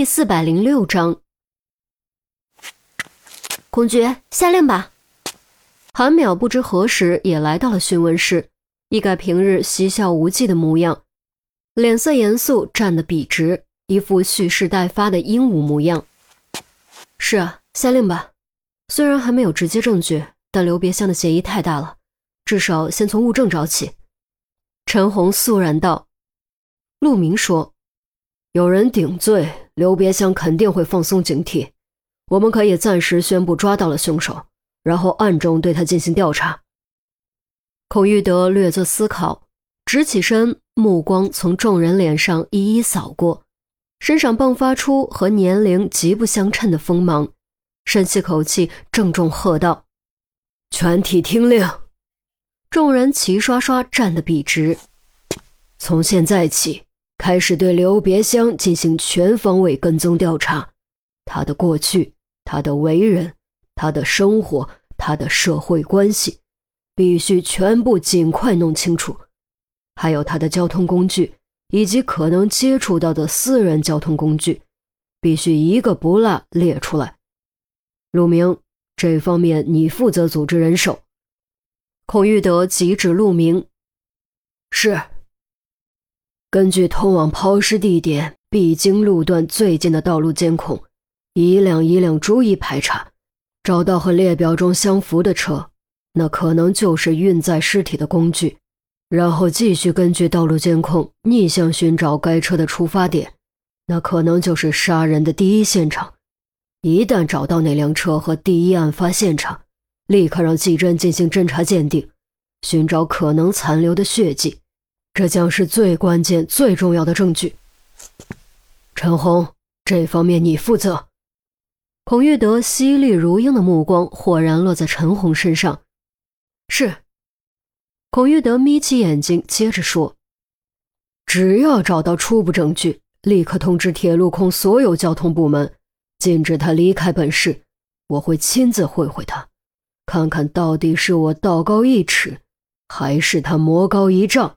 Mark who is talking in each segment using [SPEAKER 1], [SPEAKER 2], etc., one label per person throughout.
[SPEAKER 1] 第四百零六章，公爵下令吧。韩淼不知何时也来到了询问室，一改平日嬉笑无忌的模样，脸色严肃，站得笔直，一副蓄势待发的鹦鹉模样。是啊，下令吧。虽然还没有直接证据，但刘别香的嫌疑太大了，至少先从物证找起。陈红肃然道。陆明说：“
[SPEAKER 2] 有人顶罪，刘别香肯定会放松警惕。我们可以暂时宣布抓到了凶手，然后暗中对他进行调查。”
[SPEAKER 1] 孔玉德略作思考，直起身，目光从众人脸上一一扫过。身上迸发出和年龄极不相称的锋芒，深吸口气，郑重喝道：“
[SPEAKER 2] 全体听令！”
[SPEAKER 1] 众人齐刷刷站得笔直。
[SPEAKER 2] 从现在起，开始对刘别香进行全方位跟踪调查，他的过去、他的为人、他的生活、他的社会关系，必须全部尽快弄清楚，还有他的交通工具。以及可能接触到的私人交通工具，必须一个不落列出来。陆明，这方面你负责组织人手。
[SPEAKER 1] 孔玉德急指陆明：“
[SPEAKER 2] 是。根据通往抛尸地点必经路段最近的道路监控，一辆一辆逐一排查，找到和列表中相符的车，那可能就是运载尸体的工具。”然后继续根据道路监控逆向寻找该车的出发点，那可能就是杀人的第一现场。一旦找到那辆车和第一案发现场，立刻让技侦进行侦查鉴定，寻找可能残留的血迹，这将是最关键、最重要的证据。陈红，这方面你负责。
[SPEAKER 1] 孔玉德犀利如鹰的目光豁然落在陈红身上，
[SPEAKER 2] 是。
[SPEAKER 1] 孔玉德眯起眼睛，接着说：“
[SPEAKER 2] 只要找到初步证据，立刻通知铁路空所有交通部门，禁止他离开本市。我会亲自会会他，看看到底是我道高一尺，还是他魔高一丈。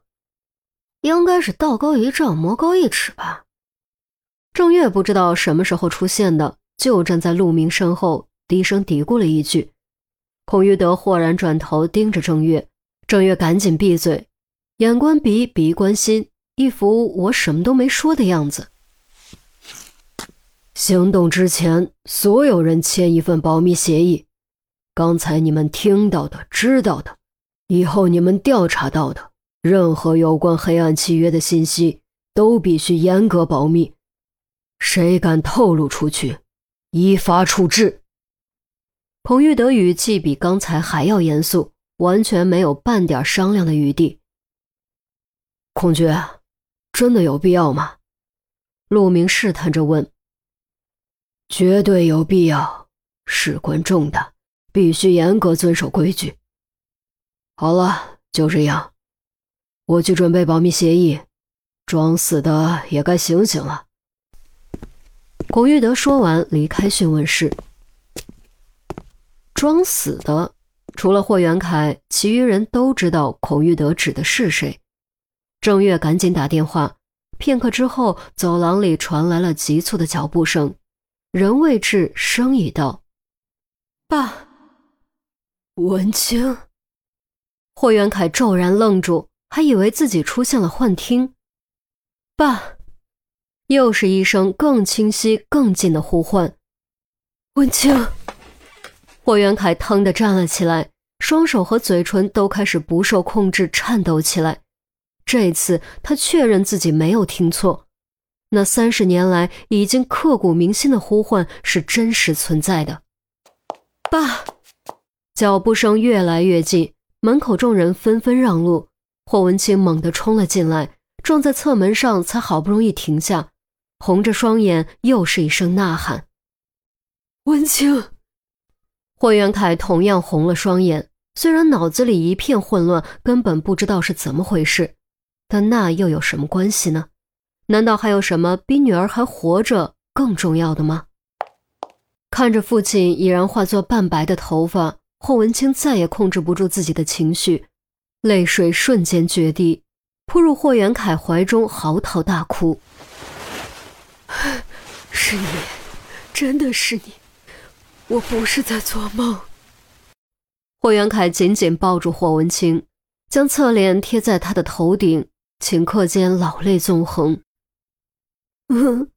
[SPEAKER 1] 应该是道高一丈，魔高一尺吧。”郑月不知道什么时候出现的，就站在陆明身后，低声嘀咕了一句。孔玉德豁然转头盯着郑月。郑月赶紧闭嘴，眼观鼻，鼻观心，一副我什么都没说的样子。
[SPEAKER 2] 行动之前，所有人签一份保密协议。刚才你们听到的、知道的，以后你们调查到的任何有关黑暗契约的信息，都必须严格保密。谁敢透露出去，依法处置。
[SPEAKER 1] 孔玉德语气比刚才还要严肃。完全没有半点商量的余地。
[SPEAKER 2] 孔爵，真的有必要吗？
[SPEAKER 1] 陆明试探着问。
[SPEAKER 2] 绝对有必要，事关重大，必须严格遵守规矩。好了，就这样，我去准备保密协议。装死的也该醒醒了。
[SPEAKER 1] 孔玉德说完，离开讯问室。装死的。除了霍元凯，其余人都知道孔玉德指的是谁。郑月赶紧打电话。片刻之后，走廊里传来了急促的脚步声，人未至，声已到。
[SPEAKER 2] 爸，文清。
[SPEAKER 1] 霍元凯骤然愣住，还以为自己出现了幻听。爸，又是一声更清晰、更近的呼唤。
[SPEAKER 2] 文清。
[SPEAKER 1] 霍元凯腾地站了起来，双手和嘴唇都开始不受控制颤抖起来。这次他确认自己没有听错，那三十年来已经刻骨铭心的呼唤是真实存在的。爸，脚步声越来越近，门口众人纷纷让路。霍文清猛地冲了进来，撞在侧门上，才好不容易停下，红着双眼，又是一声呐喊：“
[SPEAKER 2] 文清！”
[SPEAKER 1] 霍元凯同样红了双眼，虽然脑子里一片混乱，根本不知道是怎么回事，但那又有什么关系呢？难道还有什么比女儿还活着更重要的吗？看着父亲已然化作半白的头发，霍文清再也控制不住自己的情绪，泪水瞬间决堤，扑入霍元凯怀中，嚎啕大哭。
[SPEAKER 2] 是 是你，真的是你，我不是在做梦。
[SPEAKER 1] 霍元凯紧紧抱住霍文清，将侧脸贴在他的头顶，顷刻间老泪纵横。
[SPEAKER 2] 嗯，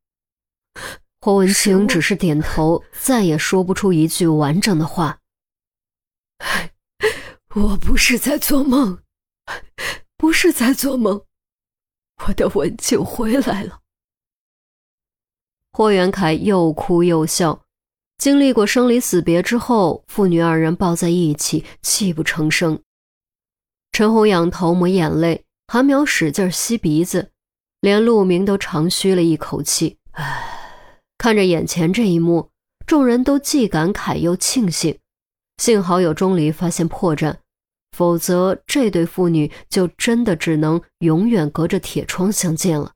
[SPEAKER 1] 霍文清只是点头，再也说不出一句完整的话。
[SPEAKER 2] 我不是在做梦，不是在做梦，我的文静回来了。
[SPEAKER 1] 霍元凯又哭又笑。经历过生离死别之后，父女二人抱在一起，泣不成声。陈红仰头抹眼泪，韩苗使劲吸鼻子，连陆明都长吁了一口气。唉，看着眼前这一幕，众人都既感慨又庆幸，幸好有钟离发现破绽，否则这对父女就真的只能永远隔着铁窗相见了。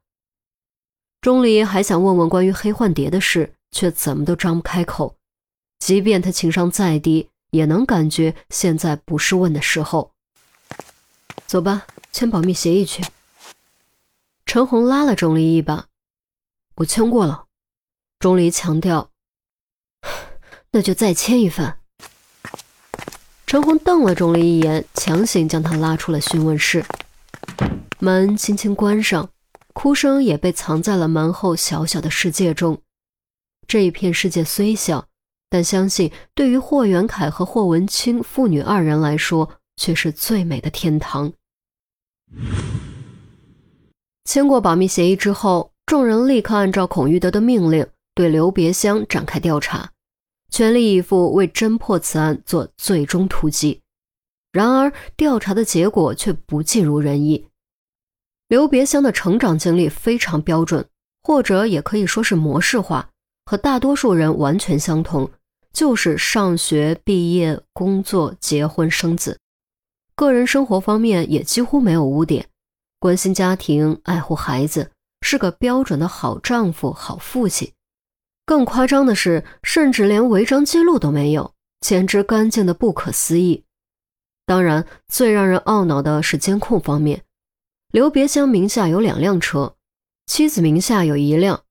[SPEAKER 1] 钟离还想问问关于黑幻蝶的事。却怎么都张不开口，即便他情商再低，也能感觉现在不是问的时候。走吧，签保密协议去。陈红拉了钟离一把，我签过了。钟离强调，那就再签一份。陈红瞪了钟离一眼，强行将他拉出了询问室，门轻轻关上，哭声也被藏在了门后小小的世界中。这一片世界虽小，但相信对于霍元凯和霍文清父女二人来说，却是最美的天堂。签过保密协议之后，众人立刻按照孔玉德的命令，对刘别香展开调查，全力以赴为侦破此案做最终突击。然而，调查的结果却不尽如人意。刘别香的成长经历非常标准，或者也可以说是模式化。和大多数人完全相同，就是上学、毕业、工作、结婚、生子，个人生活方面也几乎没有污点，关心家庭、爱护孩子，是个标准的好丈夫、好父亲。更夸张的是，甚至连违章记录都没有，简直干净的不可思议。当然，最让人懊恼的是监控方面，刘别香名下有两辆车，妻子名下有一辆。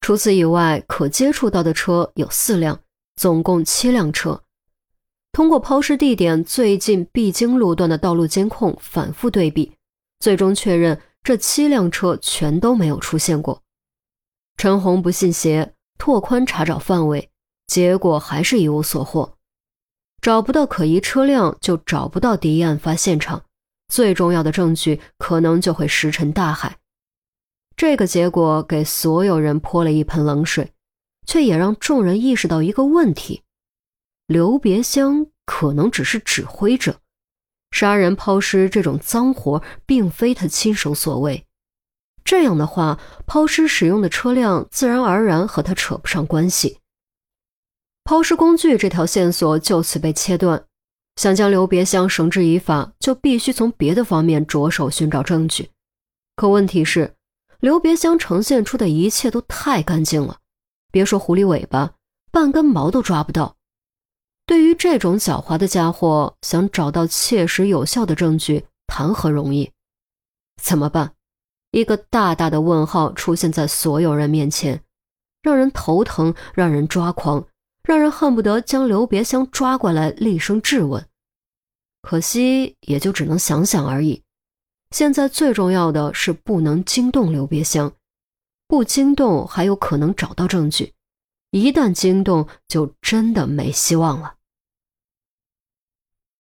[SPEAKER 1] 除此以外，可接触到的车有四辆，总共七辆车。通过抛尸地点最近必经路段的道路监控反复对比，最终确认这七辆车全都没有出现过。陈红不信邪，拓宽查找范围，结果还是一无所获。找不到可疑车辆，就找不到敌案发现场，最重要的证据可能就会石沉大海。这个结果给所有人泼了一盆冷水，却也让众人意识到一个问题：刘别香可能只是指挥者，杀人抛尸这种脏活并非他亲手所为。这样的话，抛尸使用的车辆自然而然和他扯不上关系。抛尸工具这条线索就此被切断。想将刘别香绳之以法，就必须从别的方面着手寻找证据。可问题是。刘别香呈现出的一切都太干净了，别说狐狸尾巴，半根毛都抓不到。对于这种狡猾的家伙，想找到切实有效的证据，谈何容易？怎么办？一个大大的问号出现在所有人面前，让人头疼，让人抓狂，让人恨不得将刘别香抓过来厉声质问。可惜，也就只能想想而已。现在最重要的是不能惊动刘别香，不惊动还有可能找到证据，一旦惊动就真的没希望了。